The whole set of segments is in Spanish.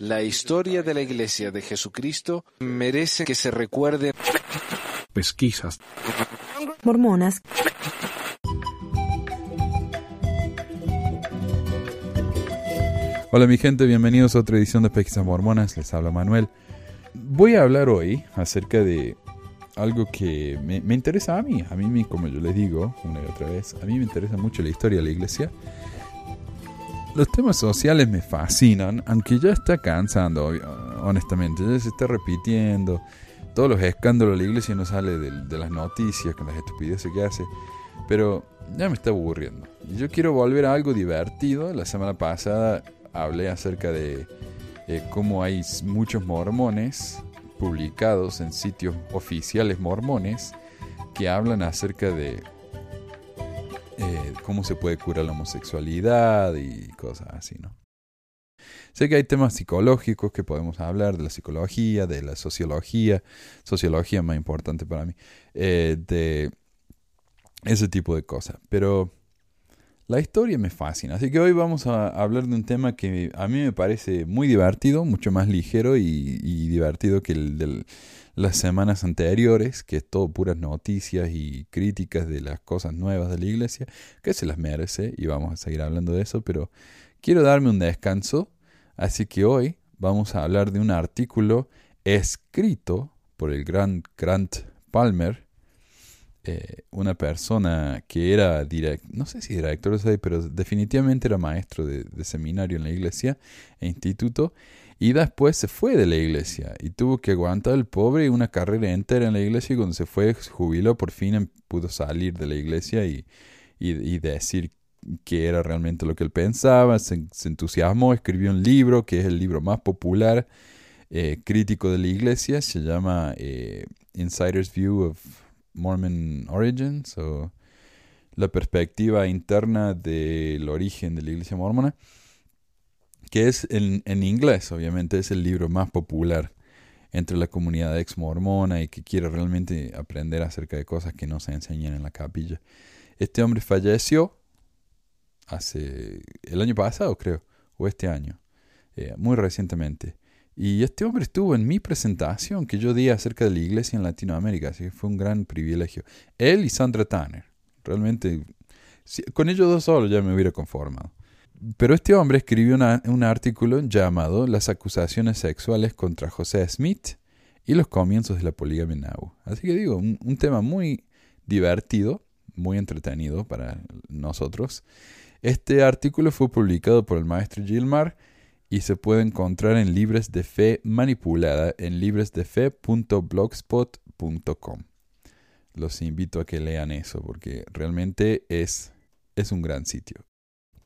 La historia de la Iglesia de Jesucristo merece que se recuerde. Pesquisas. Mormonas. Hola mi gente, bienvenidos a otra edición de Pesquisas Mormonas, les habla Manuel. Voy a hablar hoy acerca de algo que me, me interesa a mí, a mí como yo les digo una y otra vez, a mí me interesa mucho la historia de la iglesia. Los temas sociales me fascinan, aunque ya está cansando, honestamente, ya se está repitiendo. Todos los escándalos de la iglesia no sale de, de las noticias con las estupideces que hace, pero ya me está aburriendo. Yo quiero volver a algo divertido. La semana pasada hablé acerca de eh, cómo hay muchos mormones publicados en sitios oficiales mormones que hablan acerca de eh, cómo se puede curar la homosexualidad y cosas así, ¿no? Sé que hay temas psicológicos que podemos hablar, de la psicología, de la sociología, sociología más importante para mí, eh, de ese tipo de cosas, pero la historia me fascina, así que hoy vamos a hablar de un tema que a mí me parece muy divertido, mucho más ligero y, divertido que el de las semanas anteriores, que es todo puras noticias y críticas de las cosas nuevas de la iglesia, que se las merece y vamos a seguir hablando de eso, pero quiero darme un descanso, así que hoy vamos a hablar de un artículo escrito por el gran Grant Palmer, eh, una persona que era, no sé si director de pero definitivamente era maestro de, seminario en la iglesia e instituto, y después se fue de la iglesia y tuvo que aguantar el pobre una carrera entera en la iglesia y cuando se fue, jubiló, por fin em, pudo salir de la iglesia y, y, decir que era realmente lo que él pensaba, se, entusiasmó, escribió un libro que es el libro más popular eh, crítico de la iglesia, se llama eh, Insider's View of Mormon Origins o la perspectiva interna del origen de la iglesia mormona, que es en, en inglés, obviamente, es el libro más popular entre la comunidad ex mormona y que quiere realmente aprender acerca de cosas que no se enseñan en la capilla. Este hombre falleció hace el año pasado, creo, o este año, eh, muy recientemente. Y este hombre estuvo en mi presentación que yo di acerca de la iglesia en Latinoamérica, así que fue un gran privilegio. Él y Sandra Tanner. Realmente, con ellos dos solos ya me hubiera conformado. Pero este hombre escribió un artículo llamado Las acusaciones sexuales contra José Smith y los comienzos de la poligamia en Así que digo, un, un tema muy divertido, muy entretenido para nosotros. Este artículo fue publicado por el maestro Gilmar y se puede encontrar en Libres de Fe Manipulada en libresdefe.blogspot.com. Los invito a que lean eso porque realmente es, es un gran sitio.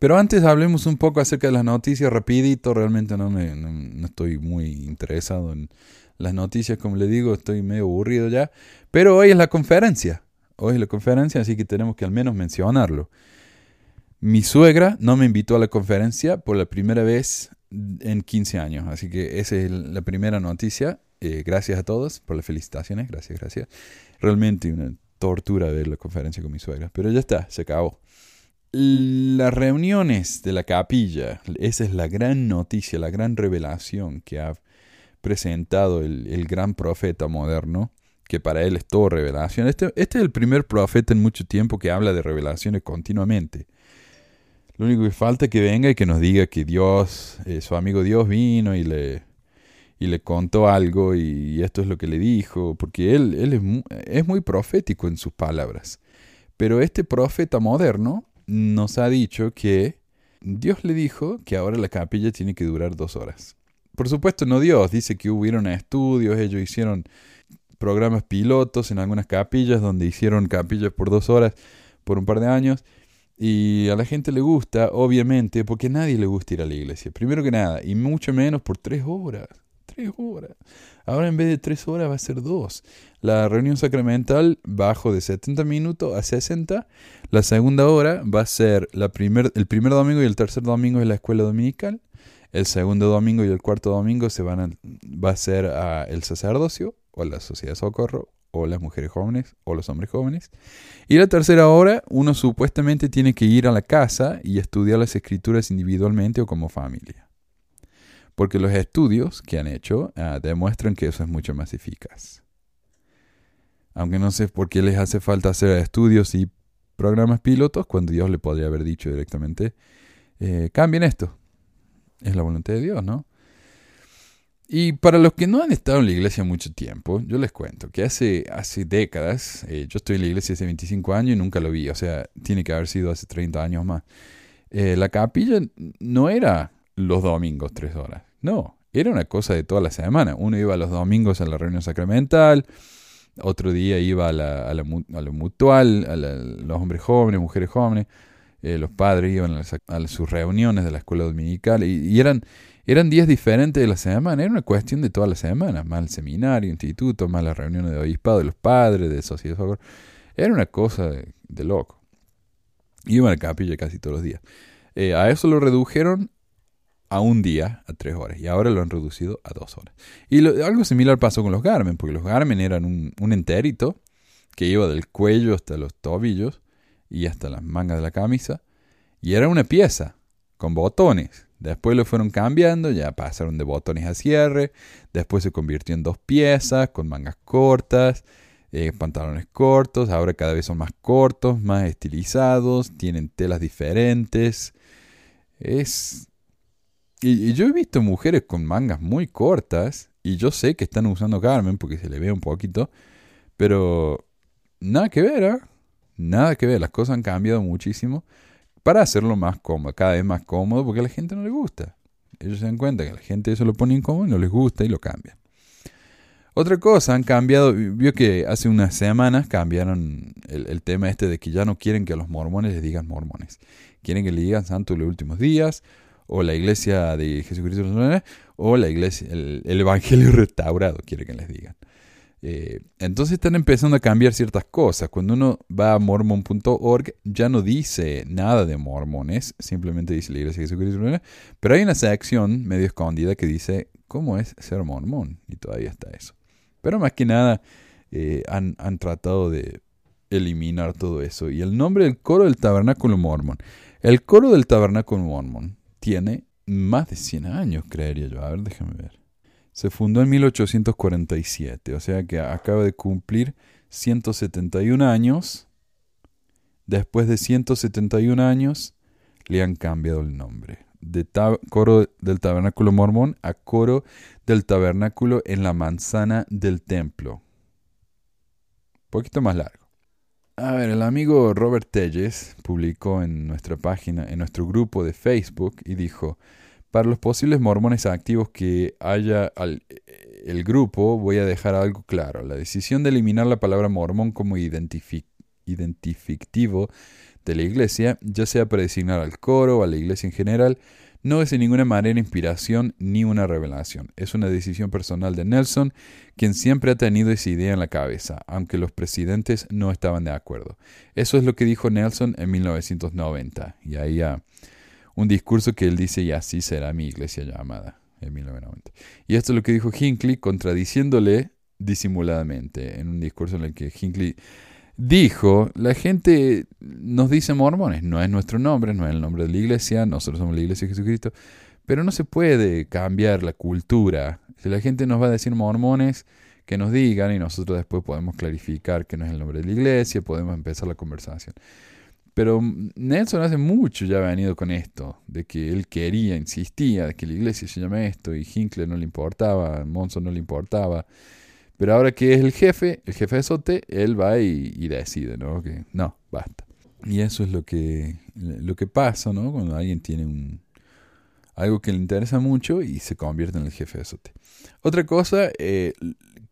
Pero antes hablemos un poco acerca de las noticias rapidito. Realmente no, me, no, estoy muy interesado en las noticias, como le digo, estoy medio aburrido ya. Pero hoy es la conferencia. Hoy es la conferencia, así que tenemos que al menos mencionarlo. Mi suegra no me invitó a la conferencia por la primera vez en 15 años. Así que esa es la primera noticia. Eh, gracias a todos por las felicitaciones. Gracias, gracias. Realmente una tortura ver la conferencia con mi suegra. Pero ya está, se acabó. Las reuniones de la capilla, esa es la gran noticia, la gran revelación que ha presentado el, el gran profeta moderno, que para él es todo revelación. Este, este es el primer profeta en mucho tiempo que habla de revelaciones continuamente. Lo único que falta es que venga y que nos diga que Dios, eh, su amigo Dios vino y le, y le contó algo y esto es lo que le dijo, porque él, él es, muy, es muy profético en sus palabras. Pero este profeta moderno nos ha dicho que Dios le dijo que ahora la capilla tiene que durar dos horas. Por supuesto, no Dios, dice que hubieron estudios, ellos hicieron programas pilotos en algunas capillas donde hicieron capillas por dos horas por un par de años y a la gente le gusta, obviamente, porque a nadie le gusta ir a la iglesia. Primero que nada, y mucho menos por tres horas. Tres horas. Ahora en vez de tres horas va a ser dos. La reunión sacramental bajo de 70 minutos a 60. La segunda hora va a ser la primer, el primer domingo y el tercer domingo en la escuela dominical. El segundo domingo y el cuarto domingo se van a, va a ser el sacerdocio o la sociedad de socorro o las mujeres jóvenes o los hombres jóvenes. Y la tercera hora, uno supuestamente tiene que ir a la casa y estudiar las escrituras individualmente o como familia. Porque los estudios que han hecho ah, demuestran que eso es mucho más eficaz. Aunque no sé por qué les hace falta hacer estudios y programas pilotos cuando Dios le podría haber dicho directamente, eh, cambien esto. Es la voluntad de Dios, ¿no? Y para los que no han estado en la iglesia mucho tiempo, yo les cuento que hace, hace décadas, eh, yo estoy en la iglesia hace 25 años y nunca lo vi, o sea, tiene que haber sido hace 30 años más. Eh, la capilla no era los domingos tres horas, no, era una cosa de toda la semana. Uno iba los domingos a la reunión sacramental, otro día iba a, la, a, la, mutual, a los hombres jóvenes, mujeres jóvenes, eh, los padres iban a, sus reuniones de la escuela dominical y eran eran días diferentes de la semana, era una cuestión de toda la semana, más el seminario, instituto, más las reuniones de obispado de los padres, de sociedad de. Era una cosa de, loco. Iban a la capilla casi todos los días. Eh, a eso lo redujeron a un día, a tres horas, y ahora lo han reducido a dos horas. Y algo similar pasó con los Garmin, porque los Garmin eran un, un enterito que iba del cuello hasta los tobillos y hasta las mangas de la camisa, y era una pieza con botones Después lo fueron cambiando, ya pasaron de botones a cierre, después se convirtió en dos piezas con mangas cortas, eh, pantalones cortos, ahora cada vez son más cortos, más estilizados, tienen telas diferentes. Es... Y, yo he visto mujeres con mangas muy cortas, y yo sé que están usando Carmen porque se le ve un poquito, pero nada que ver, ¿eh? Nada que ver, las cosas han cambiado muchísimo para hacerlo más cómodo, cada vez más cómodo, porque a la gente no le gusta. Ellos se dan cuenta que a la gente eso lo pone incómodo y no les gusta y lo cambian. Otra cosa, han cambiado, vio que hace unas semanas cambiaron el, tema este de que ya no quieren que a los mormones les digan mormones. Quieren que le digan santo los últimos días, o la iglesia de Jesucristo, o la iglesia, el, el evangelio restaurado, quiere que les digan. Eh, entonces están empezando a cambiar ciertas cosas. Cuando uno va a mormon.org ya no dice nada de mormones, simplemente dice la iglesia de Jesucristo. Pero hay una sección medio escondida que dice cómo es ser mormón y todavía está eso. Pero más que nada eh, han, han tratado de eliminar todo eso. Y el nombre del coro del tabernáculo mormón. El coro del tabernáculo mormón tiene más de 100 años, creería yo. A ver, déjame ver. Se fundó en 1847, o sea que acaba de cumplir 171 años. Después de 171 años, le han cambiado el nombre. De coro del tabernáculo mormón a coro del tabernáculo en la manzana del templo. Un poquito más largo. A ver, el amigo Robert Telles publicó en nuestra página, en nuestro grupo de Facebook, y dijo, para los posibles mormones activos que haya al, el grupo, voy a dejar algo claro. La decisión de eliminar la palabra mormón como identificativo de la iglesia, ya sea para designar al coro o a la iglesia en general, no es de ninguna manera inspiración ni una revelación. Es una decisión personal de Nelson, quien siempre ha tenido esa idea en la cabeza, aunque los presidentes no estaban de acuerdo. Eso es lo que dijo Nelson en 1990. Y ahí ya un discurso que él dice, y así será mi iglesia llamada, en 1990. Y esto es lo que dijo Hinckley, contradiciéndole disimuladamente, en un discurso en el que Hinckley dijo, la gente nos dice mormones, no es nuestro nombre, no es el nombre de la iglesia, nosotros somos la iglesia de Jesucristo, pero no se puede cambiar la cultura. Si la gente nos va a decir mormones, que nos digan y nosotros después podemos clarificar que no es el nombre de la iglesia, podemos empezar la conversación. Pero Nelson hace mucho ya ha venido con esto, de que él quería, insistía, de que la iglesia se llama esto, y Hinkler no le importaba, Monson no le importaba. Pero ahora que es el jefe, el jefe de Sote, él va y, decide, ¿no? Que no, basta. Y eso es lo que, lo que pasa, ¿no? Cuando alguien tiene un, algo que le interesa mucho y se convierte en el jefe de Sote. Otra cosa eh,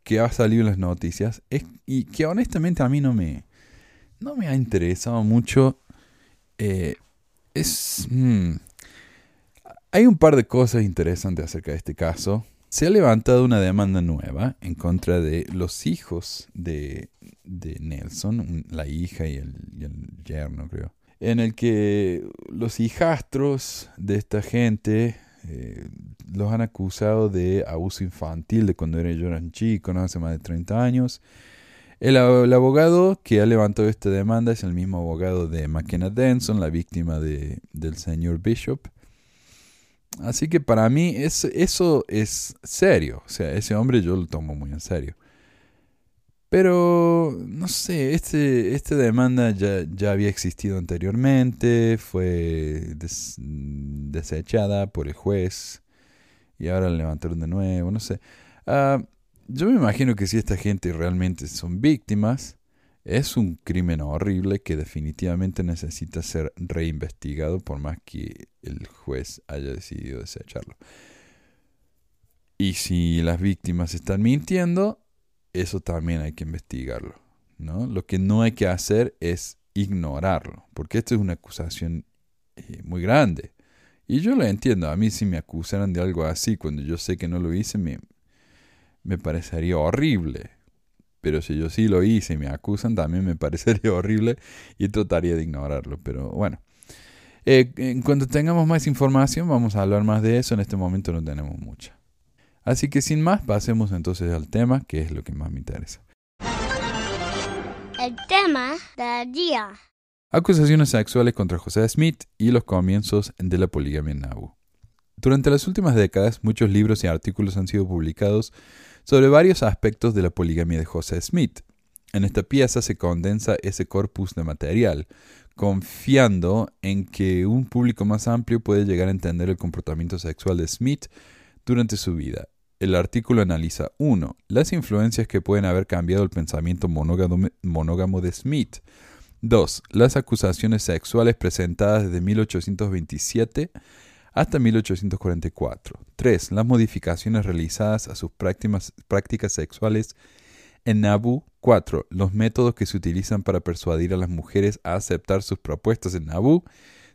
que ha salido en las noticias es, y que honestamente a mí no me, no me ha interesado mucho. Eh, es. Mm, hay un par de cosas interesantes acerca de este caso. Se ha levantado una demanda nueva en contra de los hijos de, de Nelson, la hija y el, yerno, creo. En el que los hijastros de esta gente eh, los han acusado de abuso infantil de cuando eran chicos, ¿no? hace más de 30 años el, abogado que ha levantado esta demanda es el mismo abogado de McKenna Denson, la víctima de, del señor Bishop. Así que para mí es, eso es serio. O sea, ese hombre yo lo tomo muy en serio. Pero, no sé, este, esta demanda ya, ya había existido anteriormente, fue desechada por el juez y ahora la levantaron de nuevo, no sé. Ah, yo me imagino que si esta gente realmente son víctimas, es un crimen horrible que definitivamente necesita ser reinvestigado por más que el juez haya decidido desecharlo. Y si las víctimas están mintiendo, eso también hay que investigarlo. ¿no? Lo que no hay que hacer es ignorarlo, porque esto es una acusación eh, muy grande. Y yo lo entiendo, a mí si me acusaran de algo así cuando yo sé que no lo hice, me, me parecería horrible. Pero si yo sí lo hice y me acusan, también me parecería horrible y trataría de ignorarlo. Pero bueno, eh, en cuanto tengamos más información, vamos a hablar más de eso. En este momento no tenemos mucha. Así que sin más, pasemos entonces al tema, que es lo que más me interesa. El tema del día. Acusaciones sexuales contra José Smith y los comienzos de la poligamia en Nauvoo. Durante las últimas décadas, muchos libros y artículos han sido publicados sobre varios aspectos de la poligamia de José Smith. En esta pieza se condensa ese corpus de material, confiando en que un público más amplio puede llegar a entender el comportamiento sexual de Smith durante su vida. El artículo analiza 1. Las influencias que pueden haber cambiado el pensamiento monógamo de Smith. 2. Las acusaciones sexuales presentadas desde 1827 hasta 1844. 3. Las modificaciones realizadas a sus prácticas, prácticas sexuales en Nabu. 4. Los métodos que se utilizan para persuadir a las mujeres a aceptar sus propuestas en Nabu.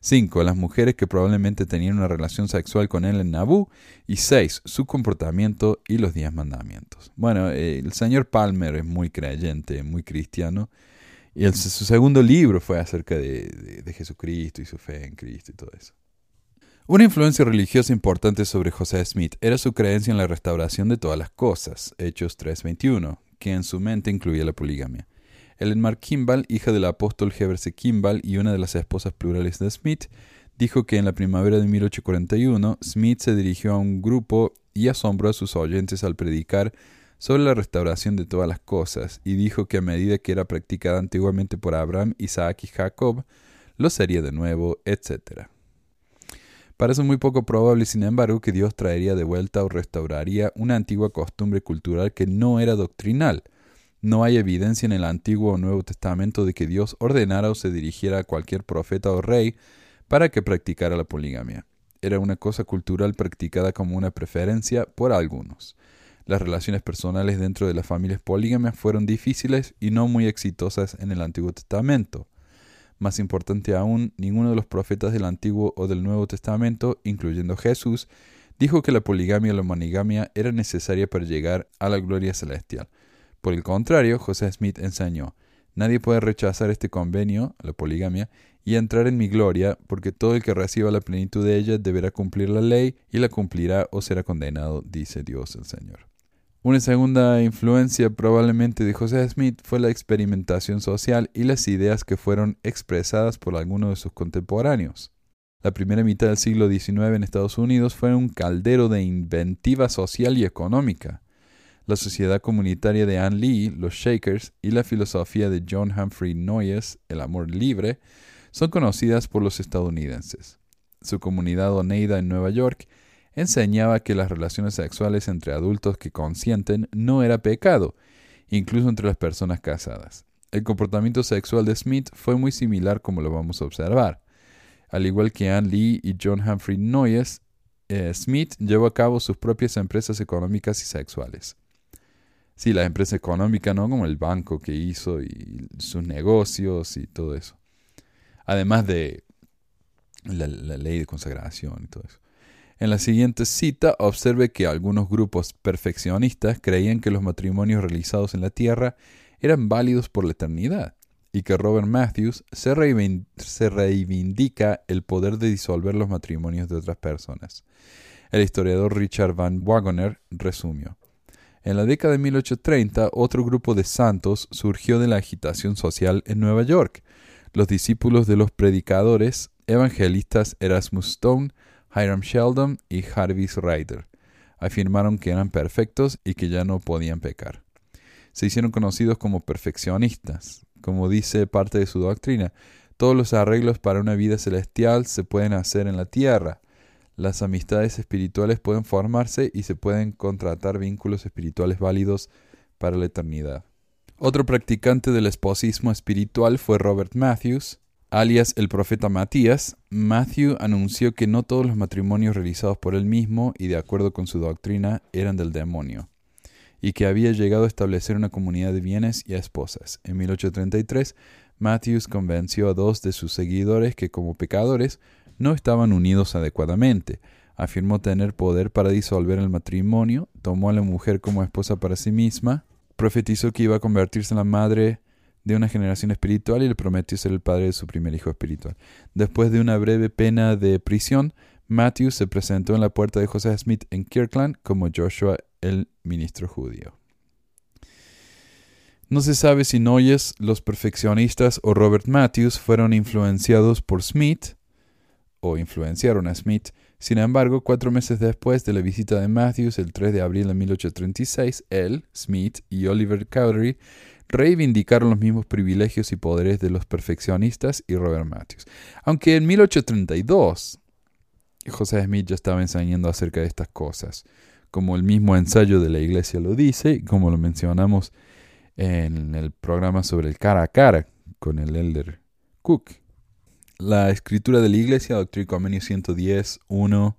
5. Las mujeres que probablemente tenían una relación sexual con él en Nabu. Y 6. Su comportamiento y los diez mandamientos. Bueno, eh, el señor Palmer es muy creyente, muy cristiano. Y su segundo libro fue acerca de Jesucristo y su fe en Cristo y todo eso. Una influencia religiosa importante sobre José Smith era su creencia en la restauración de todas las cosas, Hechos 3.21, que en su mente incluía la poligamia. Ellen Mark Kimball, hija del apóstol Heber C. Kimball y una de las esposas plurales de Smith, dijo que en la primavera de 1841 Smith se dirigió a un grupo y asombró a sus oyentes al predicar sobre la restauración de todas las cosas, y dijo que a medida que era practicada antiguamente por Abraham, Isaac y Jacob, lo sería de nuevo, etc. Parece muy poco probable, sin embargo, que Dios traería de vuelta o restauraría una antigua costumbre cultural que no era doctrinal. No hay evidencia en el Antiguo o Nuevo Testamento de que Dios ordenara o se dirigiera a cualquier profeta o rey para que practicara la poligamia. Era una cosa cultural practicada como una preferencia por algunos. Las relaciones personales dentro de las familias polígamas fueron difíciles y no muy exitosas en el Antiguo Testamento. Más importante aún, ninguno de los profetas del Antiguo o del Nuevo Testamento, incluyendo Jesús, dijo que la poligamia o la monogamia era necesaria para llegar a la gloria celestial. Por el contrario, José Smith enseñó, nadie puede rechazar este convenio, la poligamia, y entrar en mi gloria, porque todo el que reciba la plenitud de ella deberá cumplir la ley, y la cumplirá o será condenado, dice Dios el Señor. Una segunda influencia probablemente de José Smith fue la experimentación social y las ideas que fueron expresadas por algunos de sus contemporáneos. La primera mitad del siglo XIX en Estados Unidos fue un caldero de inventiva social y económica. La sociedad comunitaria de Ann Lee, los Shakers, y la filosofía de John Humphrey Noyes, el amor libre, son conocidas por los estadounidenses. Su comunidad Oneida en Nueva York enseñaba que las relaciones sexuales entre adultos que consienten no era pecado, incluso entre las personas casadas. El comportamiento sexual de Smith fue muy similar como lo vamos a observar. Al igual que Anne Lee y John Humphrey Noyes, eh, Smith llevó a cabo sus propias empresas económicas y sexuales. Sí, la empresa económica, ¿no? Como el banco que hizo y sus negocios y todo eso. Además de la ley de consagración y todo eso. En la siguiente cita observe que algunos grupos perfeccionistas creían que los matrimonios realizados en la tierra eran válidos por la eternidad y que Robert Matthews se, reivindica el poder de disolver los matrimonios de otras personas. El historiador Richard Van Wagoner resumió. En la década de 1830, otro grupo de santos surgió de la agitación social en Nueva York. Los discípulos de los predicadores evangelistas Erasmus Stone, Hiram Sheldon y Jarvis Ryder. Afirmaron que eran perfectos y que ya no podían pecar. Se hicieron conocidos como perfeccionistas. Como dice parte de su doctrina, todos los arreglos para una vida celestial se pueden hacer en la tierra. Las amistades espirituales pueden formarse y se pueden contratar vínculos espirituales válidos para la eternidad. Otro practicante del esposismo espiritual fue Robert Matthews, alias el profeta Matías. Matthew anunció que no todos los matrimonios realizados por él mismo y de acuerdo con su doctrina eran del demonio, y que había llegado a establecer una comunidad de bienes y esposas. En 1833, Matthews convenció a dos de sus seguidores que como pecadores no estaban unidos adecuadamente. Afirmó tener poder para disolver el matrimonio, tomó a la mujer como esposa para sí misma, profetizó que iba a convertirse en la madre de una generación espiritual y le prometió ser el padre de su primer hijo espiritual. Después de una breve pena de prisión, Matthews se presentó en la puerta de José Smith en Kirkland como Joshua el ministro judío. No se sabe si Noyes, los perfeccionistas o Robert Matthews fueron influenciados por Smith o influenciaron a Smith. Sin embargo, cuatro meses después de la visita de Matthews, el 3 de abril de 1836, él, Smith y Oliver Cowdery reivindicaron los mismos privilegios y poderes de los perfeccionistas y Robert Matthews. Aunque en 1832 José Smith ya estaba enseñando acerca de estas cosas, como el mismo ensayo de la iglesia lo dice y como lo mencionamos en el programa sobre el cara a cara con el elder Cook. La escritura de la iglesia, Doctrina y Convenio 110, 1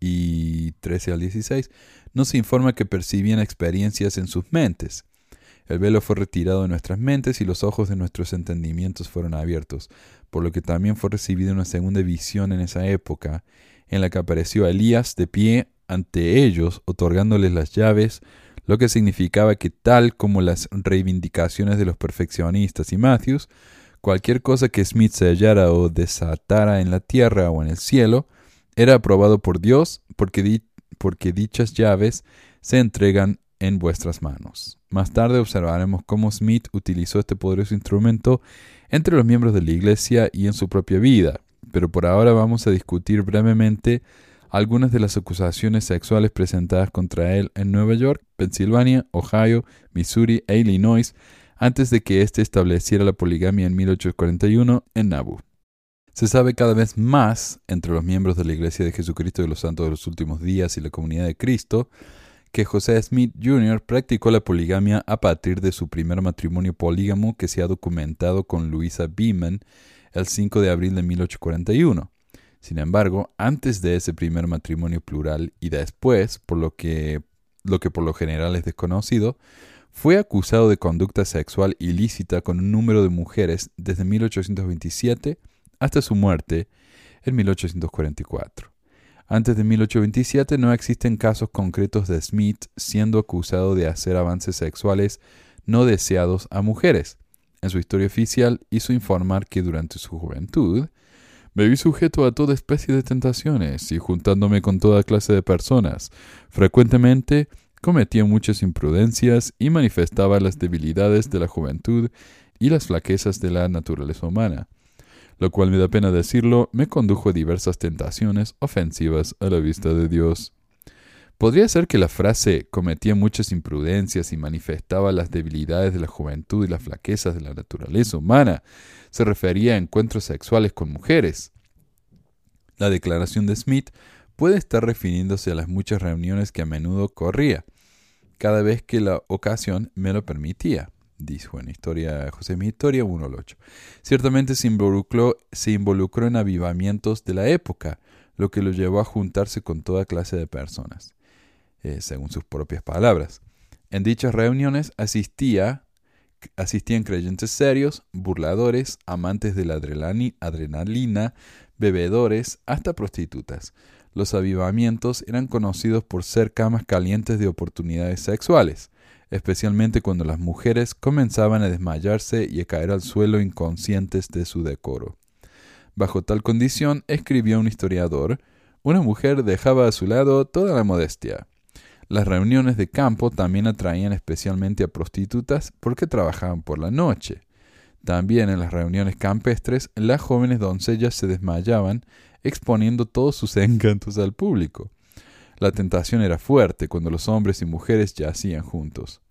y 13 al 16, nos informa que percibían experiencias en sus mentes. El velo fue retirado de nuestras mentes y los ojos de nuestros entendimientos fueron abiertos, por lo que también fue recibida una segunda visión en esa época, en la que apareció Elías de pie ante ellos, otorgándoles las llaves lo que significaba que tal como las reivindicaciones de los perfeccionistas y Matthews, cualquier cosa que Smith sellara o desatara en la tierra o en el cielo, era aprobado por Dios porque, porque dichas llaves se entregan en vuestras manos. Más tarde observaremos cómo Smith utilizó este poderoso instrumento entre los miembros de la Iglesia y en su propia vida, pero por ahora vamos a discutir brevemente algunas de las acusaciones sexuales presentadas contra él en Nueva York, Pensilvania, Ohio, Missouri e Illinois antes de que éste estableciera la poligamia en 1841 en Nauvoo. Se sabe cada vez más entre los miembros de la Iglesia de Jesucristo de los Santos de los Últimos Días y la Comunidad de Cristo que José Smith Jr. practicó la poligamia a partir de su primer matrimonio polígamo que se ha documentado con Luisa Beeman el 5 de abril de 1841. Sin embargo, antes de ese primer matrimonio plural y después, por lo que, lo que por lo general es desconocido, fue acusado de conducta sexual ilícita con un número de mujeres desde 1827 hasta su muerte en 1844. Antes de 1827 no existen casos concretos de Smith siendo acusado de hacer avances sexuales no deseados a mujeres. En su historia oficial hizo informar que durante su juventud me vi sujeto a toda especie de tentaciones y juntándome con toda clase de personas. Frecuentemente cometía muchas imprudencias y manifestaba las debilidades de la juventud y las flaquezas de la naturaleza humana, lo cual me da pena decirlo, me condujo a diversas tentaciones ofensivas a la vista de Dios. Podría ser que la frase cometía muchas imprudencias y manifestaba las debilidades de la juventud y las flaquezas de la naturaleza humana se refería a encuentros sexuales con mujeres. La declaración de Smith puede estar refiriéndose a las muchas reuniones que a menudo corría, cada vez que la ocasión me lo permitía, dijo en Historia José mi Historia 1.8. Ciertamente se involucró, se involucró en avivamientos de la época, lo que lo llevó a juntarse con toda clase de personas, eh, según sus propias palabras. En dichas reuniones asistía asistían creyentes serios, burladores, amantes de la adrenalina, bebedores, hasta prostitutas. Los avivamientos eran conocidos por ser camas calientes de oportunidades sexuales, especialmente cuando las mujeres comenzaban a desmayarse y a caer al suelo inconscientes de su decoro. Bajo tal condición, escribió un historiador, una mujer dejaba a su lado toda la modestia, las reuniones de campo también atraían especialmente a prostitutas porque trabajaban por la noche. También en las reuniones campestres las jóvenes doncellas se desmayaban exponiendo todos sus encantos al público. La tentación era fuerte cuando los hombres y mujeres yacían juntos.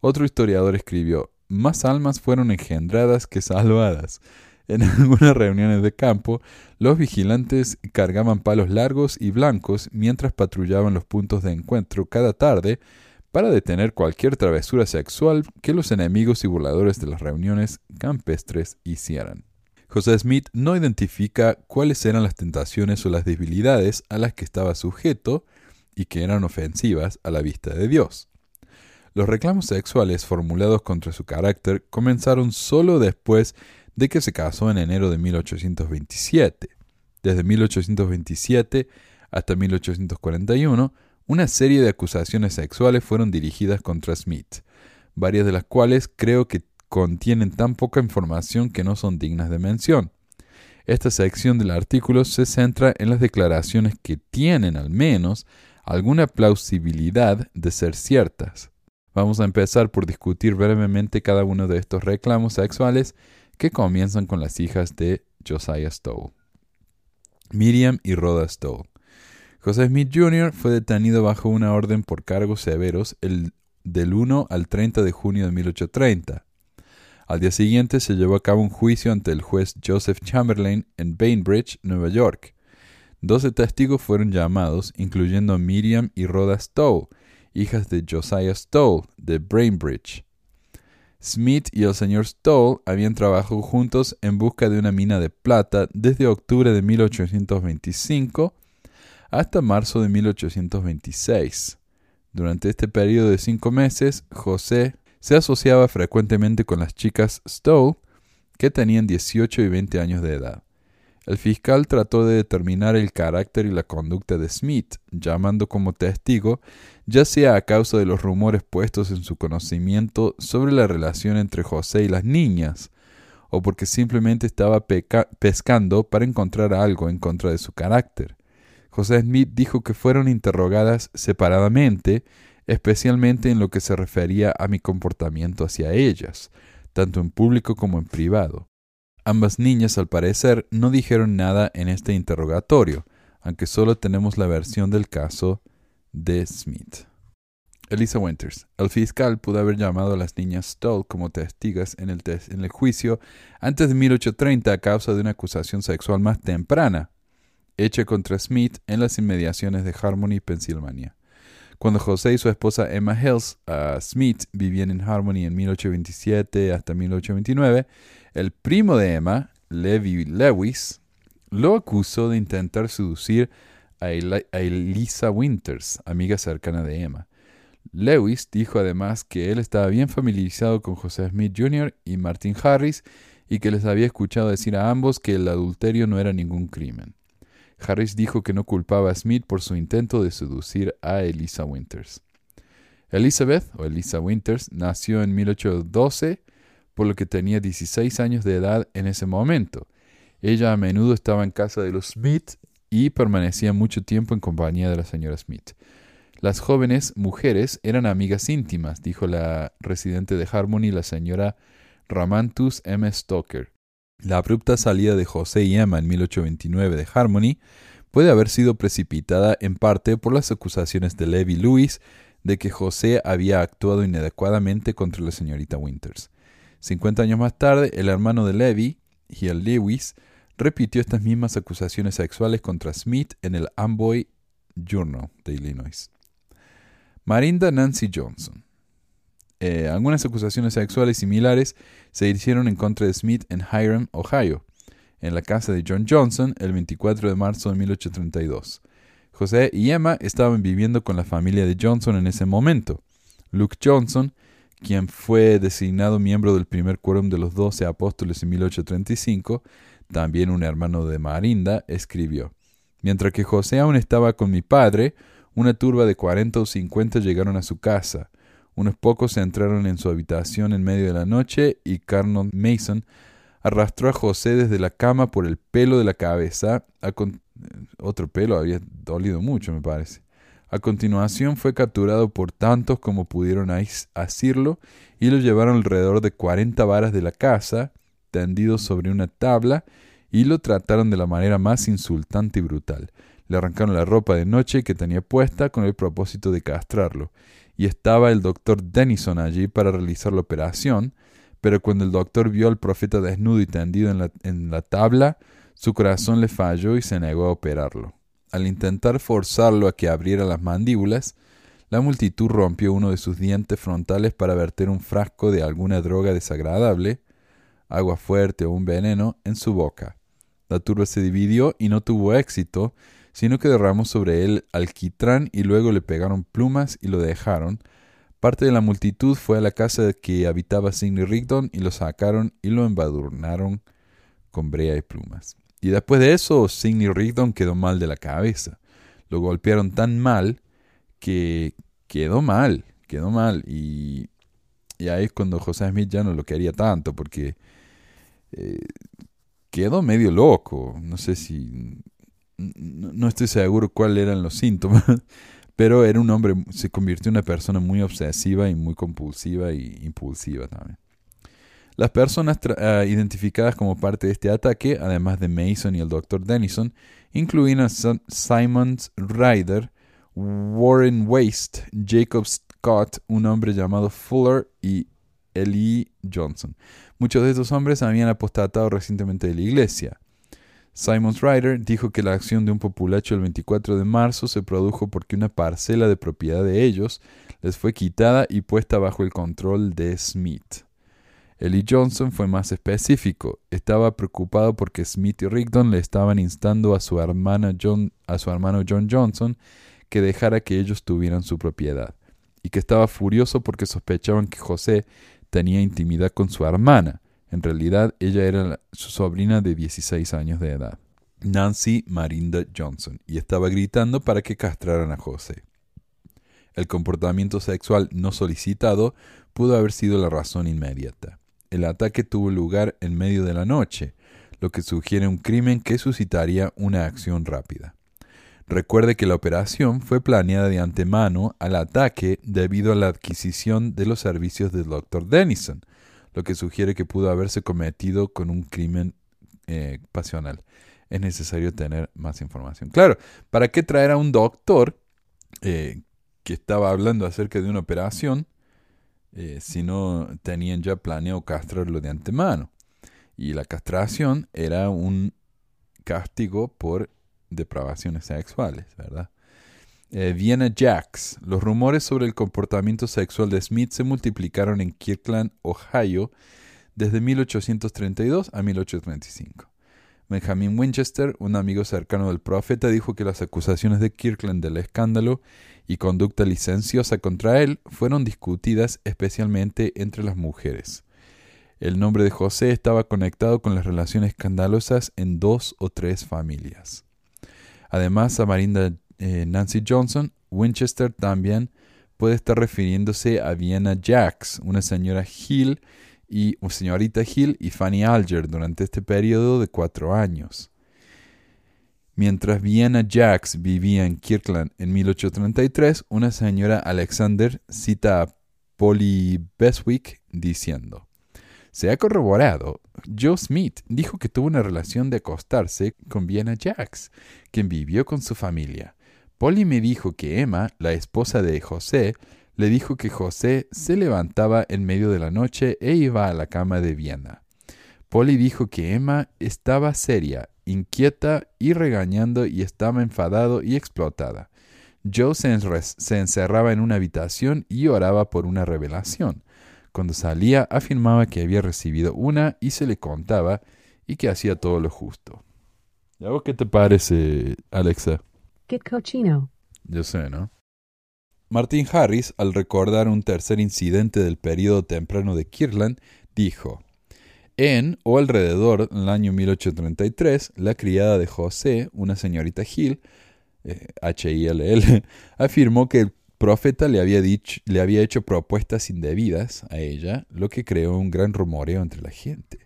Otro historiador escribió, más almas fueron engendradas que salvadas. En algunas reuniones de campo, los vigilantes cargaban palos largos y blancos mientras patrullaban los puntos de encuentro cada tarde para detener cualquier travesura sexual que los enemigos y burladores de las reuniones campestres hicieran. José Smith no identifica cuáles eran las tentaciones o las debilidades a las que estaba sujeto y que eran ofensivas a la vista de Dios. Los reclamos sexuales formulados contra su carácter comenzaron solo después de que se casó en enero de 1827. Desde 1827 hasta 1841, una serie de acusaciones sexuales fueron dirigidas contra Smith, varias de las cuales creo que contienen tan poca información que no son dignas de mención. Esta sección del artículo se centra en las declaraciones que tienen al menos alguna plausibilidad de ser ciertas. Vamos a empezar por discutir brevemente cada uno de estos reclamos sexuales que comienzan con las hijas de Josiah Stowe. Miriam y Rhoda Stowe. José Smith Jr. fue detenido bajo una orden por cargos severos el, del 1 al 30 de junio de 1830. Al día siguiente se llevó a cabo un juicio ante el juez Joseph Chamberlain en Bainbridge, Nueva York. Doce testigos fueron llamados, incluyendo Miriam y Rhoda Stowe, hijas de Josiah Stowe, de Bainbridge. Smith y el señor Stowe habían trabajado juntos en busca de una mina de plata desde octubre de 1825 hasta marzo de 1826. Durante este periodo de cinco meses, José se asociaba frecuentemente con las chicas Stowe, que tenían 18 y 20 años de edad. El fiscal trató de determinar el carácter y la conducta de Smith, llamando como testigo, ya sea a causa de los rumores puestos en su conocimiento sobre la relación entre José y las niñas, o porque simplemente estaba pescando para encontrar algo en contra de su carácter. José Smith dijo que fueron interrogadas separadamente especialmente en lo que se refería a mi comportamiento hacia ellas, tanto en público como en privado. Ambas niñas, al parecer, no dijeron nada en este interrogatorio, aunque solo tenemos la versión del caso de Smith. Elisa Winters. El fiscal pudo haber llamado a las niñas Stoll como testigas en el, juicio antes de 1830 a causa de una acusación sexual más temprana, hecha contra Smith en las inmediaciones de Harmony, Pensilvania. Cuando José y su esposa Emma Hills Smith vivían en Harmony en 1827 hasta 1829, el primo de Emma, Levi Lewis, lo acusó de intentar seducir a, Elisa Winters, amiga cercana de Emma. Lewis dijo además que él estaba bien familiarizado con José Smith Jr. y Martin Harris y que les había escuchado decir a ambos que el adulterio no era ningún crimen. Harris dijo que no culpaba a Smith por su intento de seducir a Elisa Winters. Elizabeth, o Elisa Winters, nació en 1812, por lo que tenía 16 años de edad en ese momento. Ella a menudo estaba en casa de los Smith y permanecía mucho tiempo en compañía de la señora Smith. Las jóvenes mujeres eran amigas íntimas, dijo la residente de Harmony, la señora Ramantus M. Stoker. La abrupta salida de José y Emma en 1829 de Harmony puede haber sido precipitada en parte por las acusaciones de Levi Lewis de que José había actuado inadecuadamente contra la señorita Winters. Cincuenta años más tarde, el hermano de Levi, Hiel Lewis, repitió estas mismas acusaciones sexuales contra Smith en el Amboy Journal de Illinois. Marinda Nancy Johnson eh, algunas acusaciones sexuales similares se hicieron en contra de Smith en Hiram, Ohio, en la casa de John Johnson el 24 de marzo de 1832. José y Emma estaban viviendo con la familia de Johnson en ese momento. Luke Johnson, quien fue designado miembro del primer quórum de los doce apóstoles en 1835, también un hermano de Marinda, escribió, Mientras que José aún estaba con mi padre, una turba de cuarenta o cincuenta llegaron a su casa. Unos pocos entraron en su habitación en medio de la noche y Carnon Mason arrastró a José desde la cama por el pelo de la cabeza. Otro pelo había dolido mucho, me parece. A continuación fue capturado por tantos como pudieron asirlo y lo llevaron alrededor de cuarenta varas de la casa, tendidos sobre una tabla, y lo trataron de la manera más insultante y brutal. Le arrancaron la ropa de noche que tenía puesta con el propósito de castrarlo, y estaba el doctor Denison allí para realizar la operación, pero cuando el doctor vio al profeta desnudo y tendido en la tabla, su corazón le falló y se negó a operarlo. Al intentar forzarlo a que abriera las mandíbulas, la multitud rompió uno de sus dientes frontales para verter un frasco de alguna droga desagradable, agua fuerte o un veneno, en su boca. La turba se dividió y no tuvo éxito, sino que derramó sobre él alquitrán y luego le pegaron plumas y lo dejaron. Parte de la multitud fue a la casa que habitaba Sidney Rigdon y lo sacaron y lo embadurnaron con brea y plumas. Y después de eso, Sidney Rigdon quedó mal de la cabeza. Lo golpearon tan mal que quedó mal, quedó mal. Y, ahí es cuando José Smith ya no lo quería tanto, porque eh, quedó medio loco. No sé si. No, estoy seguro cuáles eran los síntomas, pero era un hombre, se convirtió en una persona muy obsesiva y muy compulsiva y impulsiva también. Las personas ah, identificadas como parte de este ataque, además de Mason y el Dr. Denison, incluían a Simon Ryder, Warren Waste, Jacob Scott, un hombre llamado Fuller y Eli Johnson. Muchos de estos hombres habían apostatado recientemente de la iglesia. Simon Ryder dijo que la acción de un populacho el 24 de marzo se produjo porque una parcela de propiedad de ellos les fue quitada y puesta bajo el control de Smith. Eli Johnson fue más específico. Estaba preocupado porque Smith y Rigdon le estaban instando a su, hermana John, a su hermano John Johnson que dejara que ellos tuvieran su propiedad, y que estaba furioso porque sospechaban que José tenía intimidad con su hermana. En realidad ella era su sobrina de 16 años de edad, Nancy Marinda Johnson, y estaba gritando para que castraran a José. El comportamiento sexual no solicitado pudo haber sido la razón inmediata. El ataque tuvo lugar en medio de la noche, lo que sugiere un crimen que suscitaría una acción rápida. Recuerde que la operación fue planeada de antemano al ataque debido a la adquisición de los servicios del Dr. Denison, lo que sugiere que pudo haberse cometido con un crimen eh, pasional. Es necesario tener más información. Claro, ¿para qué traer a un doctor eh, que estaba hablando acerca de una operación eh, si no tenían ya planeado castrarlo de antemano? Y la castración era un castigo por depravaciones sexuales, ¿verdad? Eh, Vienna Jacks. Los rumores sobre el comportamiento sexual de Smith se multiplicaron en Kirkland, Ohio, desde 1832 a 1835. Benjamin Winchester, un amigo cercano del profeta, dijo que las acusaciones de Kirkland del escándalo y conducta licenciosa contra él fueron discutidas especialmente entre las mujeres. El nombre de José estaba conectado con las relaciones escandalosas en dos o tres familias. Además, a Marinda eh, Nancy Johnson, Winchester también puede estar refiriéndose a Vienna Jacks, una señora Hill y señorita Hill y Fanny Alger durante este periodo de cuatro años. Mientras Vienna Jacks vivía en Kirkland en 1833, una señora Alexander cita a Polly Beswick diciendo se ha corroborado. Joe Smith dijo que tuvo una relación de acostarse con Vienna Jacks, quien vivió con su familia. Polly me dijo que Emma, la esposa de José, le dijo que José se levantaba en medio de la noche e iba a la cama de Viena. Polly dijo que Emma estaba seria, inquieta y regañando y estaba enfadado y explotada. Joe se encerraba en una habitación y oraba por una revelación. Cuando salía afirmaba que había recibido una y se le contaba y que hacía todo lo justo. ¿Y a vos qué te parece, Alexa? Qué cochino. Yo sé, ¿no? Martin Harris, al recordar un tercer incidente del período temprano de Kirtland, dijo, en o alrededor del año 1833, la criada de José, una señorita Hill, eh, H-I-L-L, afirmó que el profeta le había, dicho, le había hecho propuestas indebidas a ella, lo que creó un gran rumoreo entre la gente.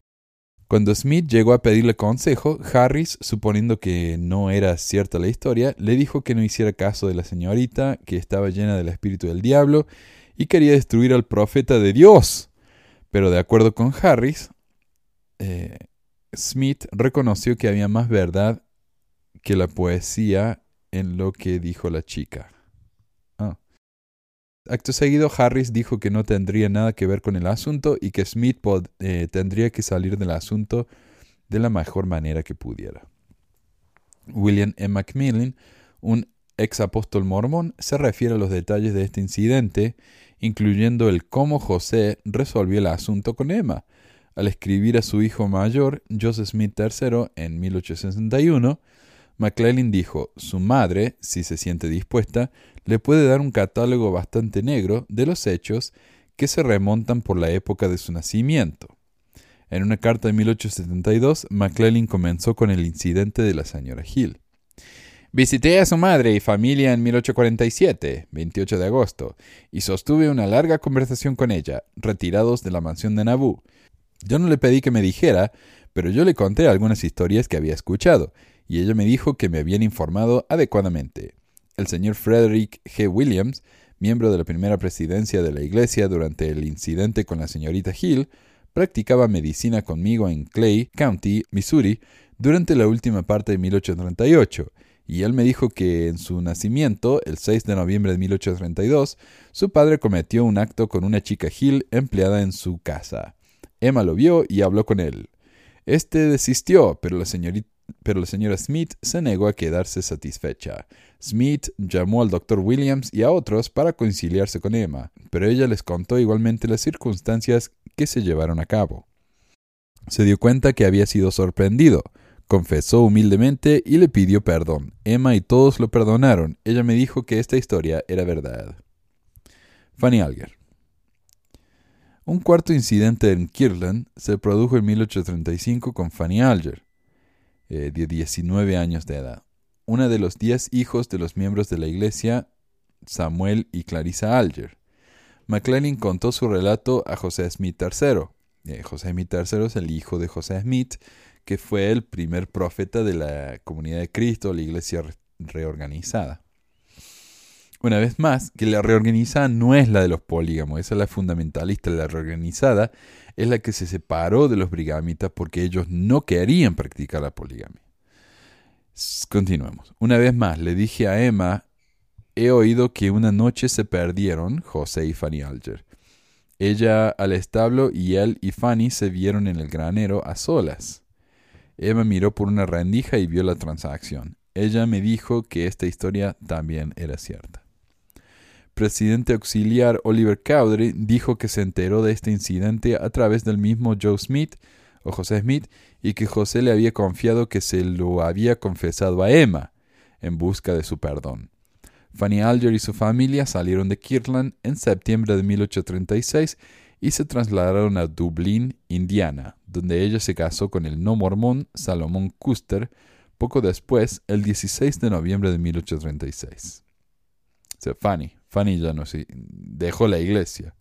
Cuando Smith llegó a pedirle consejo, Harris, suponiendo que no era cierta la historia, le dijo que no hiciera caso de la señorita, que estaba llena del espíritu del diablo y quería destruir al profeta de Dios. Pero de acuerdo con Harris, eh, Smith reconoció que había más verdad que la poesía en lo que dijo la chica. Acto seguido, Harris dijo que no tendría nada que ver con el asunto y que Smith eh, tendría que salir del asunto de la mejor manera que pudiera. William M. Macmillan, un ex apóstol mormón, se refiere a los detalles de este incidente, incluyendo el cómo José resolvió el asunto con Emma. Al escribir a su hijo mayor, Joseph Smith III, en 1861, McClellan dijo, su madre, si se siente dispuesta, le puede dar un catálogo bastante negro de los hechos que se remontan por la época de su nacimiento. En una carta de 1872, McClellan comenzó con el incidente de la señora Hill. Visité a su madre y familia en 1847, 28 de agosto, y sostuve una larga conversación con ella, retirados de la mansión de Naboo. Yo no le pedí que me dijera, pero yo le conté algunas historias que había escuchado, y ella me dijo que me habían informado adecuadamente. El señor Frederick G. Williams, miembro de la primera presidencia de la Iglesia durante el incidente con la señorita Hill, practicaba medicina conmigo en Clay County, Missouri, durante la última parte de 1838, y él me dijo que en su nacimiento, el 6 de noviembre de 1832, su padre cometió un acto con una chica Hill empleada en su casa. Emma lo vio y habló con él. Este desistió, pero la, pero la señora Smith se negó a quedarse satisfecha. Smith llamó al doctor Williams y a otros para conciliarse con Emma, pero ella les contó igualmente las circunstancias que se llevaron a cabo. Se dio cuenta que había sido sorprendido, confesó humildemente y le pidió perdón. Emma y todos lo perdonaron. Ella me dijo que esta historia era verdad. Fanny Alger. Un cuarto incidente en Kirtland se produjo en 1835 con Fanny Alger, eh, de 19 años de edad, una de los diez hijos de los miembros de la iglesia, Samuel y Clarissa Alger. McLean contó su relato a José Smith III. Eh, José Smith III es el hijo de José Smith, que fue el primer profeta de la comunidad de Cristo, la iglesia reorganizada. Una vez más, que la reorganizada no es la de los polígamos, esa es la fundamentalista. La reorganizada es la que se separó de los brigamitas porque ellos no querían practicar la poligamia. Continuemos. Una vez más, le dije a Emma he oído que una noche se perdieron José y Fanny Alger. Ella al establo y él y Fanny se vieron en el granero a solas. Emma miró por una rendija y vio la transacción. Ella me dijo que esta historia también era cierta. Presidente auxiliar Oliver Cowdery dijo que se enteró de este incidente a través del mismo Joe Smith o José Smith y que José le había confiado que se lo había confesado a Emma en busca de su perdón. Fanny Alger y su familia salieron de Kirtland en septiembre de 1836 y se trasladaron a Dublín, Indiana, donde ella se casó con el no mormón Salomón Custer poco después, el 16 de noviembre de 1836. O Fanny, Fanny ya no dejó la iglesia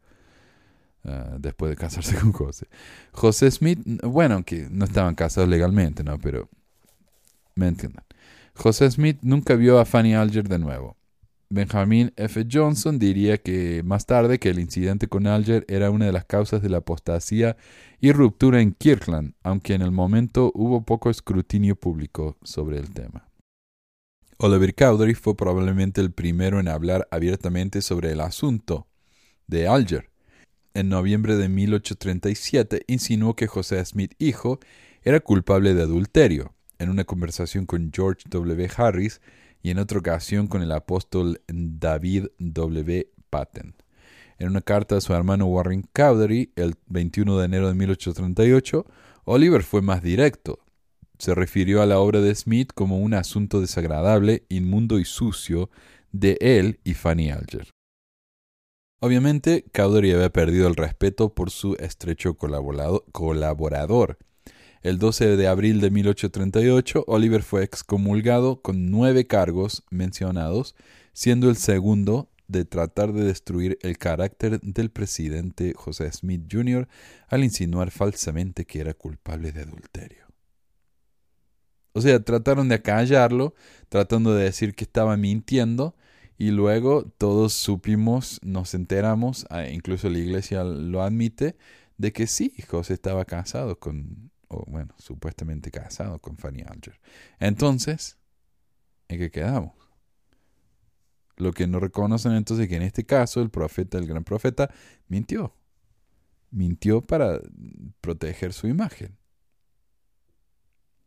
ah, después de casarse con José. José Smith, bueno, aunque no estaban casados legalmente, ¿no? Pero me entiendan. José Smith nunca vio a Fanny Alger de nuevo. Benjamin F. Johnson diría que más tarde que el incidente con Alger era una de las causas de la apostasía y ruptura en Kirkland, aunque en el momento hubo poco escrutinio público sobre el tema. Oliver Cowdery fue probablemente el primero en hablar abiertamente sobre el asunto de Alger. En noviembre de 1837 insinuó que José Smith hijo era culpable de adulterio. En una conversación con George W. Harris, y en otra ocasión con el apóstol David W. Patten. En una carta a su hermano Warren Cowdery, el 21 de enero de 1838, Oliver fue más directo. Se refirió a la obra de Smith como un asunto desagradable, inmundo y sucio de él y Fanny Alger. Obviamente, Cowdery había perdido el respeto por su estrecho colaborador el 12 de abril de 1838, Oliver fue excomulgado con nueve cargos mencionados, siendo el segundo de tratar de destruir el carácter del presidente José Smith Jr. al insinuar falsamente que era culpable de adulterio. O sea, trataron de acallarlo, tratando de decir que estaba mintiendo, y luego todos supimos, nos enteramos, incluso la iglesia lo admite, de que sí, José estaba casado con o bueno, supuestamente casado con Fanny Alger. Entonces, ¿en qué quedamos? Lo que no reconocen entonces es que en este caso el profeta, el gran profeta, mintió. Mintió para proteger su imagen.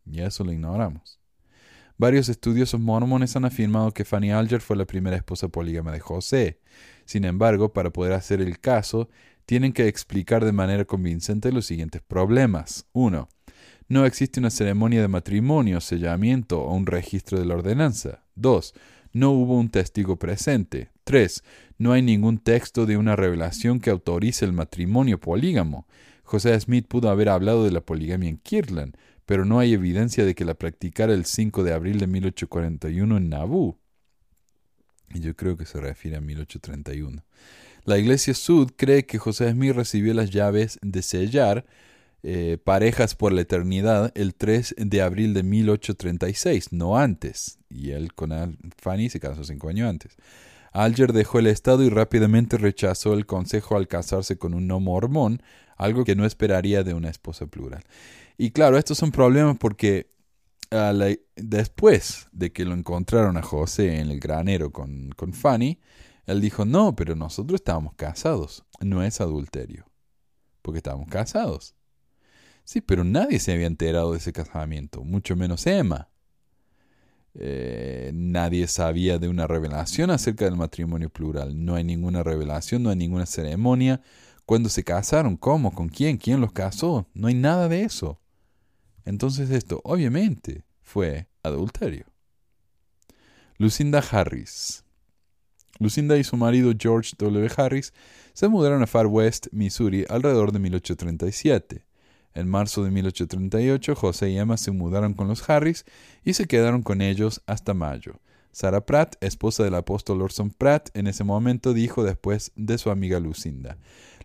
Y eso lo ignoramos. Varios estudiosos mormones han afirmado que Fanny Alger fue la primera esposa polígama de José. Sin embargo, para poder hacer el caso, tienen que explicar de manera convincente los siguientes problemas. 1. No existe una ceremonia de matrimonio, sellamiento o un registro de la ordenanza. 2. No hubo un testigo presente. 3. No hay ningún texto de una revelación que autorice el matrimonio polígamo. José Smith pudo haber hablado de la poligamia en Kirtland, pero no hay evidencia de que la practicara el 5 de abril de 1841 en Nabú. Y yo creo que se refiere a 1831. La Iglesia Sud cree que José Smith recibió las llaves de sellar eh, parejas por la eternidad el 3 de abril de 1836, no antes. Y él con Fanny se casó cinco años antes. Alger dejó el Estado y rápidamente rechazó el consejo al casarse con un no mormón, algo que no esperaría de una esposa plural. Y claro, estos son problemas porque después de que lo encontraron a José en el granero con, con Fanny, él dijo, no, pero nosotros estábamos casados, no es adulterio, porque estábamos casados. Sí, pero nadie se había enterado de ese casamiento, mucho menos Emma. Eh, nadie sabía de una revelación acerca del matrimonio plural. No hay ninguna revelación, no hay ninguna ceremonia. ¿Cuándo se casaron? ¿Cómo? ¿Con quién? ¿Quién los casó? No hay nada de eso. Entonces esto, obviamente, fue adulterio. Lucinda Harris. Lucinda y su marido George W. Harris se mudaron a Far West, Missouri, alrededor de 1837. En marzo de 1838, José y Emma se mudaron con los Harris y se quedaron con ellos hasta mayo. Sarah Pratt, esposa del apóstol Orson Pratt, en ese momento dijo después de su amiga Lucinda,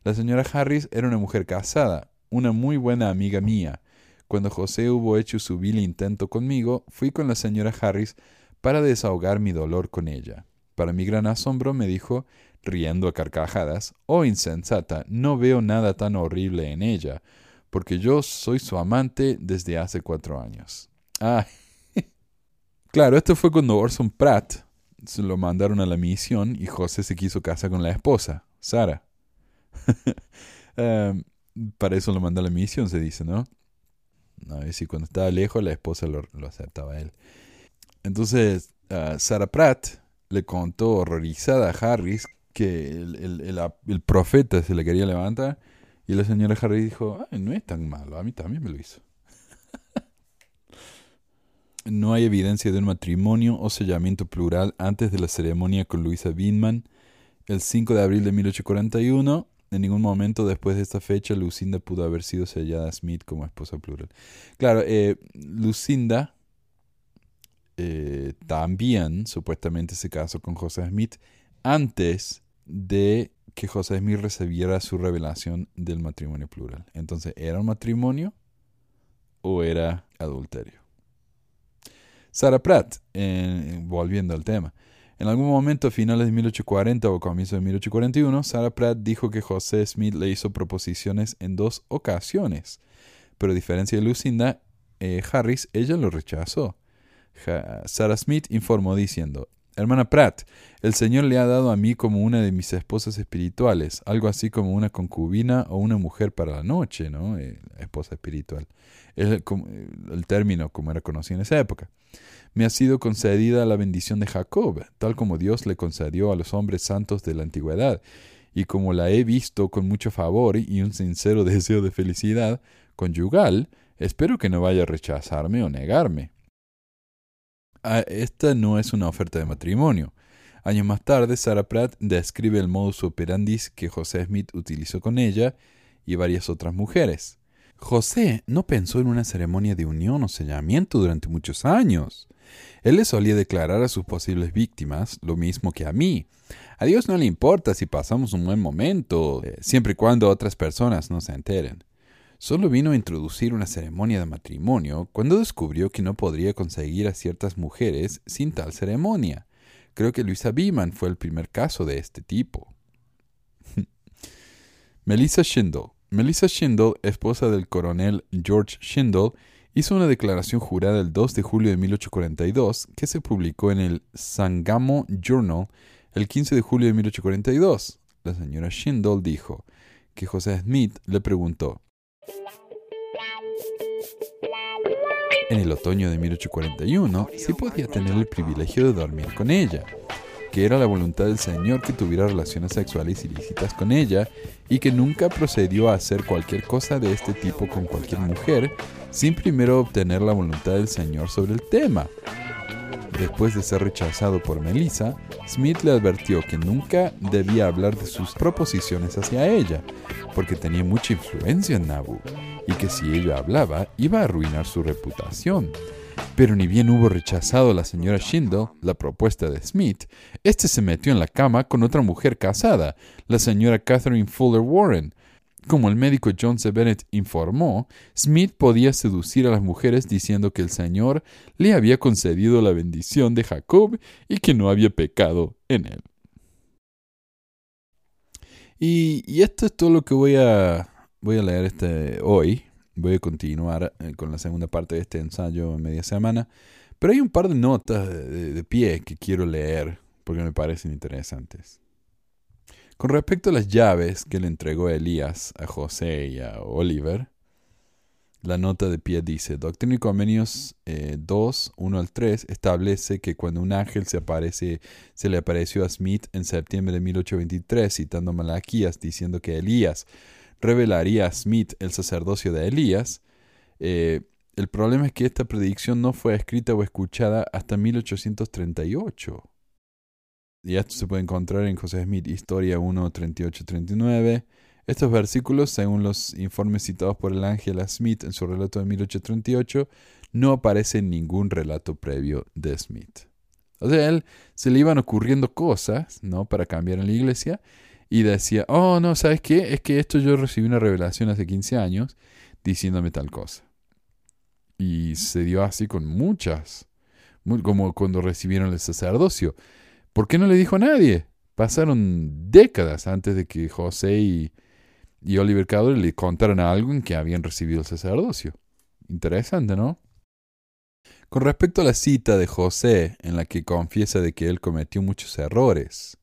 La señora Harris era una mujer casada, una muy buena amiga mía. Cuando José hubo hecho su vil intento conmigo, fui con la señora Harris para desahogar mi dolor con ella. Para mi gran asombro me dijo, riendo a carcajadas, Oh insensata, no veo nada tan horrible en ella porque yo soy su amante desde hace cuatro años. Ah, claro, esto fue cuando Orson Pratt se lo mandaron a la misión y José se quiso casar con la esposa, Sara. Em, para eso lo mandó a la misión, se dice, ¿no? A ver si cuando estaba lejos la esposa lo, aceptaba a él. Entonces, uh, Sarah Pratt le contó horrorizada a Harris que el, el profeta se le quería levantar y la señora Harry dijo, no es tan malo, a mí también me lo hizo. no hay evidencia de un matrimonio o sellamiento plural antes de la ceremonia con Luisa Binman el 5 de abril de 1841. En ningún momento después de esta fecha Lucinda pudo haber sido sellada a Smith como esposa plural. Claro, eh, Lucinda eh, también supuestamente se casó con José Smith antes de que José Smith recibiera su revelación del matrimonio plural. Entonces, ¿era un matrimonio o era adulterio? Sarah Pratt, volviendo al tema. En algún momento a finales de 1840 o comienzos de 1841, Sarah Pratt dijo que José Smith le hizo proposiciones en dos ocasiones, pero a diferencia de Lucinda eh, Harris, ella lo rechazó. Sarah Smith informó diciendo, Hermana Pratt, el Señor le ha dado a mí como una de mis esposas espirituales, algo así como una concubina o una mujer para la noche, ¿no? Eh, esposa espiritual. Es el, el término como era conocido en esa época. Me ha sido concedida la bendición de Jacob, tal como Dios le concedió a los hombres santos de la antigüedad, y como la he visto con mucho favor y un sincero deseo de felicidad conyugal, espero que no vaya a rechazarme o negarme. Esta no es una oferta de matrimonio. Años más tarde, Sarah Pratt describe el modus operandi que José Smith utilizó con ella y varias otras mujeres. José no pensó en una ceremonia de unión o sellamiento durante muchos años. Él le solía declarar a sus posibles víctimas lo mismo que a mí. A Dios no le importa si pasamos un buen momento, eh, siempre y cuando otras personas no se enteren. Solo vino a introducir una ceremonia de matrimonio cuando descubrió que no podría conseguir a ciertas mujeres sin tal ceremonia. Creo que Luisa Beeman fue el primer caso de este tipo. Melissa Schindel. Melissa Schindel, esposa del coronel George Schindel, hizo una declaración jurada el 2 de julio de 1842 que se publicó en el Sangamo Journal el 15 de julio de 1842. La señora Schindel dijo que José Smith le preguntó en el otoño de 1841 si podía tener el privilegio de dormir con ella que era la voluntad del Señor que tuviera relaciones sexuales ilícitas con ella y que nunca procedió a hacer cualquier cosa de este tipo con cualquier mujer sin primero obtener la voluntad del Señor sobre el tema. Después de ser rechazado por Melissa, Smith le advirtió que nunca debía hablar de sus proposiciones hacia ella, porque tenía mucha influencia en Nabu, y que si ella hablaba iba a arruinar su reputación. Pero ni bien hubo rechazado la señora Schindel la propuesta de Smith, este se metió en la cama con otra mujer casada, la señora Catherine Fuller Warren. Como el médico John C. Bennett informó, Smith podía seducir a las mujeres diciendo que el Señor le había concedido la bendición de Jacob y que no había pecado en él. Y, esto es todo lo que voy a, voy a leer este, hoy voy a continuar eh, con la segunda parte de este ensayo en media semana. Pero hay un par de notas de, pie que quiero leer porque me parecen interesantes. Con respecto a las llaves que le entregó Elías a José y a Oliver, la nota de pie dice, Doctrina y Convenios 2, eh, 1 al 3, establece que cuando un ángel se, aparece, se le apareció a Smith en septiembre de 1823, citando Malaquías, diciendo que Elías revelaría a Smith el sacerdocio de Elías. Eh, el problema es que esta predicción no fue escrita o escuchada hasta 1838. Y esto se puede encontrar en José Smith, Historia 1, 38-39. Estos versículos, según los informes citados por el ángel a Smith en su relato de 1838, no aparecen en ningún relato previo de Smith. O sea, él se le iban ocurriendo cosas, ¿no? Para cambiar en la iglesia, y decía, oh, no, ¿sabes qué? Es que esto yo recibí una revelación hace 15 años diciéndome tal cosa. Y se dio así con muchas, como cuando recibieron el sacerdocio. ¿Por qué no le dijo a nadie? Pasaron décadas antes de que José y, Oliver Cowdery le contaran a alguien que habían recibido el sacerdocio. Interesante, ¿no? Con respecto a la cita de José en la que confiesa de que él cometió muchos errores,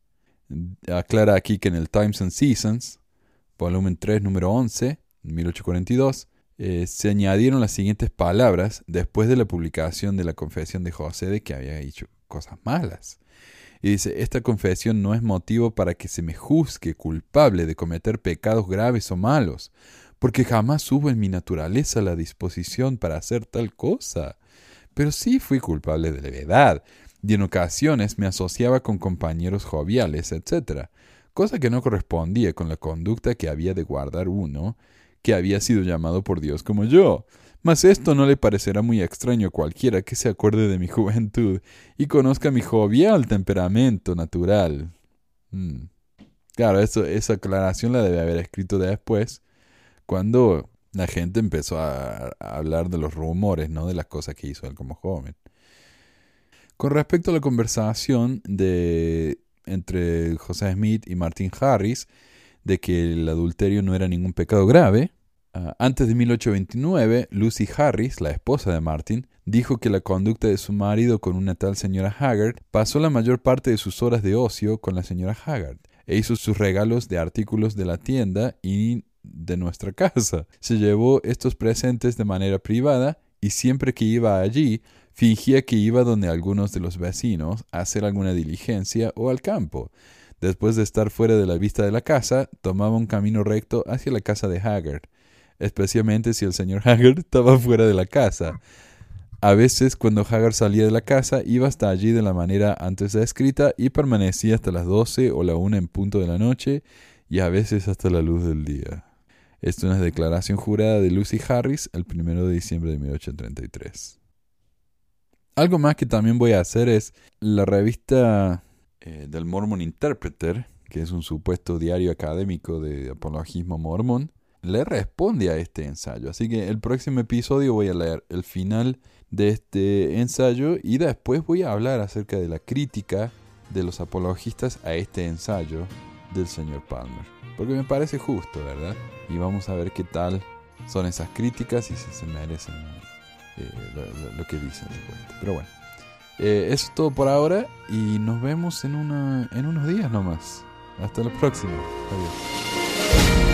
aclara aquí que en el Times and Seasons, volumen 3, número 11, 1842, eh, se añadieron las siguientes palabras después de la publicación de la confesión de José de que había hecho cosas malas. Y dice, esta confesión no es motivo para que se me juzgue culpable de cometer pecados graves o malos, porque jamás hubo en mi naturaleza la disposición para hacer tal cosa. Pero sí fui culpable de levedad, y en ocasiones me asociaba con compañeros joviales, etc., cosa que no correspondía con la conducta que había de guardar uno, que había sido llamado por Dios como yo. Mas esto no le parecerá muy extraño a cualquiera que se acuerde de mi juventud y conozca mi jovial temperamento natural. Hmm. Claro, eso, esa aclaración la debe haber escrito después, cuando la gente empezó a, a hablar de los rumores, ¿no? De las cosas que hizo él como joven. Con respecto a la conversación de, entre José Smith y Martin Harris, de que el adulterio no era ningún pecado grave, ah, antes de 1829, Lucy Harris, la esposa de Martin, dijo que la conducta de su marido con una tal señora Haggard pasó la mayor parte de sus horas de ocio con la señora Haggard e hizo sus regalos de artículos de la tienda y de nuestra casa. Se llevó estos presentes de manera privada y siempre que iba allí Fingía que iba donde algunos de los vecinos a hacer alguna diligencia o al campo. Después de estar fuera de la vista de la casa, tomaba un camino recto hacia la casa de Haggard, especialmente si el señor Haggard estaba fuera de la casa. A veces, cuando Haggard salía de la casa, iba hasta allí de la manera antes descrita y permanecía hasta las doce o la una en punto de la noche y a veces hasta la luz del día. Esto es una declaración jurada de Lucy Harris el 1 de diciembre de 1833. Algo más que también voy a hacer es la revista eh, del Mormon Interpreter, que es un supuesto diario académico de apologismo mormón, le responde a este ensayo. Así que el próximo episodio voy a leer el final de este ensayo y después voy a hablar acerca de la crítica de los apologistas a este ensayo del señor Palmer. Porque me parece justo, ¿verdad? y vamos a ver qué tal son esas críticas y si se merecen eh, lo, que dicen. Pero bueno, eh, eso es todo por ahora y nos vemos en, en unos días nomás. Hasta la próxima. Adiós.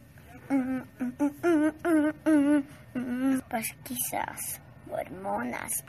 Pues quizás hormonas.